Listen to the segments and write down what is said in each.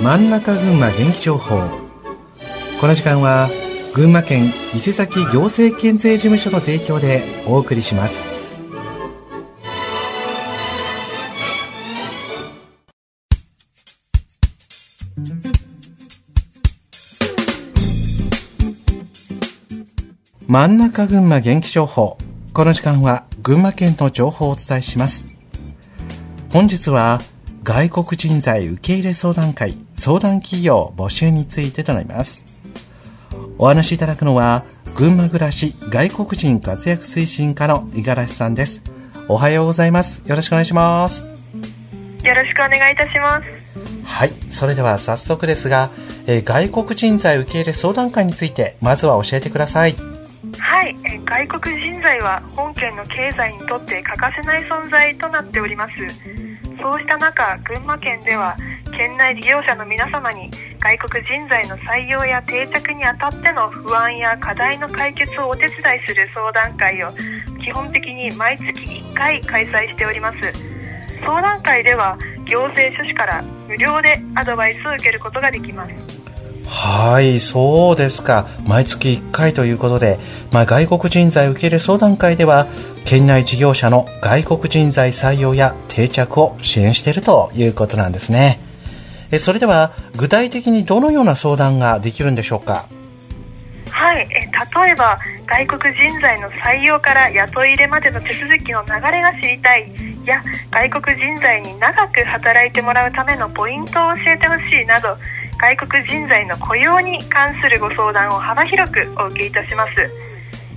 真ん中群馬元気情報この時間は群馬県伊勢崎行政県税事務所の提供でお送りします。真ん中群馬元気情報この時間は群馬県の情報をお伝えします。本日は外国人材受け入れ相談会相談企業募集についてとなります。お話しいただくのは群馬暮らし外国人活躍推進課の五十嵐さんです。おはようございます。よろしくお願いします。よろしくお願いいたします。はいそれでは早速ですが、えー、外国人材受け入れ相談会についてまずは教えてください。はい、え外国人材は本県の経済にとって欠かせない存在となっておりますそうした中群馬県では県内事業者の皆様に外国人材の採用や定着にあたっての不安や課題の解決をお手伝いする相談会を基本的に毎月1回開催しております。相談会では行政書士から無料でアドバイスを受けることができます。はい、そうですか。毎月1回ということで、まあ、外国人材受け入れ相談会では、県内事業者の外国人材採用や定着を支援しているということなんですね。えそれでは、具体的にどのような相談ができるんでしょうか？はい、え例えば外国人材の採用から雇い入れまでの手続きの流れが知りたいや外国人材に長く働いてもらうためのポイントを教えてほしいなど外国人材の雇用に関するご相談を幅広くお受けいたします。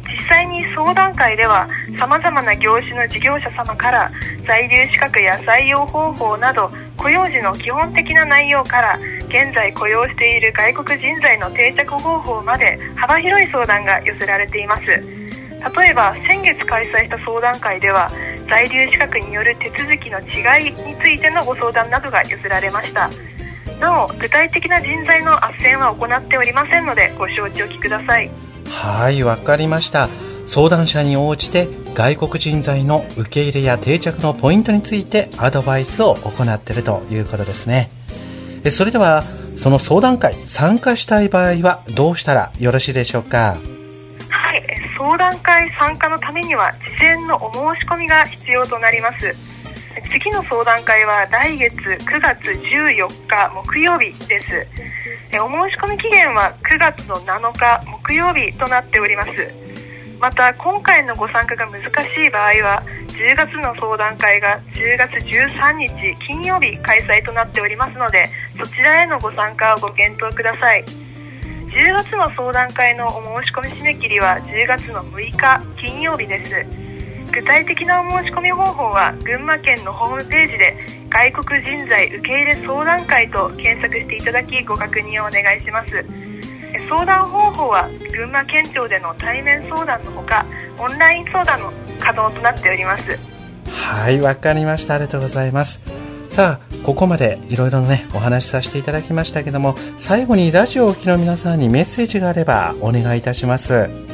実際に相談会ではさまざまな業種の事業者様から在留資格や採用方法など雇用時の基本的な内容から現在雇用している外国人材の定着方法まで幅広い相談が寄せられています。例えば先月開催した相談会では在留資格による手続きの違いについてのご相談などが寄せられました。なお具体的な人材の斡旋は行っておりませんのでご承知おきください。はいわかりました。相談者に応じて外国人材の受け入れや定着のポイントについてアドバイスを行っているということですね。それではその相談会参加したい場合はどうしたらよろしいでしょうか？はい相談会参加のためには事前のお申し込みが必要となります次の相談会は来月9月14日木曜日です。お申し込み期限は9月の7日木曜日となっております。また今回のご参加が難しい場合は10月の相談会が10月13日金曜日開催となっておりますのでそちらへのご参加をご検討ください。10月の相談会のお申し込み締め切りは10月の6日金曜日です。具体的なお申し込み方法は群馬県のホームページで外国人材受け入れ相談会と検索していただきご確認をお願いします。相談方法は群馬県庁での対面相談のほかオンライン相談の可能となっております。はいわかりました。ありがとうございます。さあここまでいろいろねお話しさせていただきましたけども最後にラジオをお聞きの皆さんにメッセージがあればお願いいたします。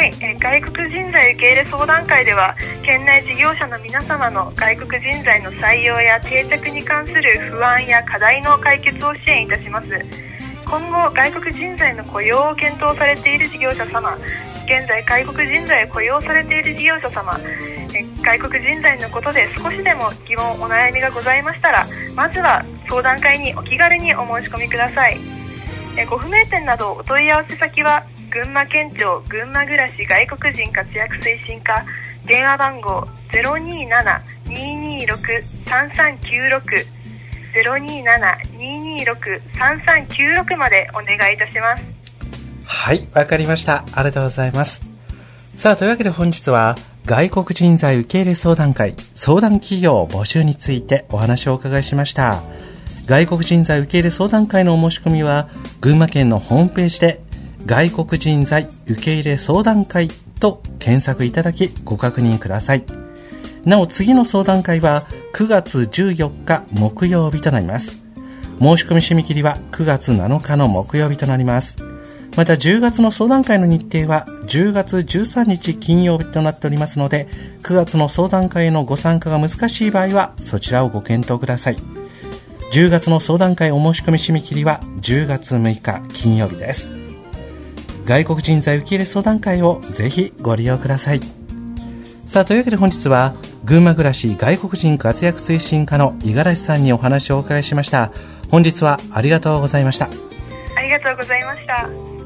はい、え外国人材受け入れ相談会では県内事業者の皆様の外国人材の採用や定着に関する不安や課題の解決を支援いたします。今後外国人材の雇用を検討されている事業者様現在外国人材を雇用されている事業者様外国人材のことで少しでも疑問お悩みがございましたらまずは相談会にお気軽にお申し込みください。ご不明点などお問い合わせ先は群馬県庁群馬暮らし外国人活躍推進課電話番号027-226-3396 027-226-3396までお願いいたします。はいわかりました。ありがとうございます。さあというわけで本日は外国人材受け入れ相談会相談企業募集についてお話をお伺いしました。外国人材受け入れ相談会のお申し込みは群馬県のホームページで外国人材受け入れ相談会と検索いただきご確認ください。なお次の相談会は9月14日木曜日となります。申し込み締め切りは9月7日の木曜日となります。また10月の相談会の日程は10月13日金曜日となっておりますので、9月の相談会へのご参加が難しい場合はそちらをご検討ください。10月の相談会お申し込み締め切りは10月6日金曜日です外国人材受け入れ相談会をぜひご利用ください。さあというわけで本日は群馬暮らし外国人活躍推進課の五十嵐さんにお話をお伺いしました。本日はありがとうございました。ありがとうございました。